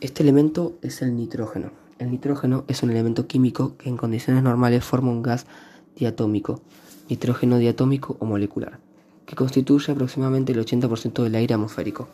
Este elemento es el nitrógeno. El nitrógeno es un elemento químico que en condiciones normales forma un gas diatómico, nitrógeno diatómico o molecular, que constituye aproximadamente el 80% del aire atmosférico.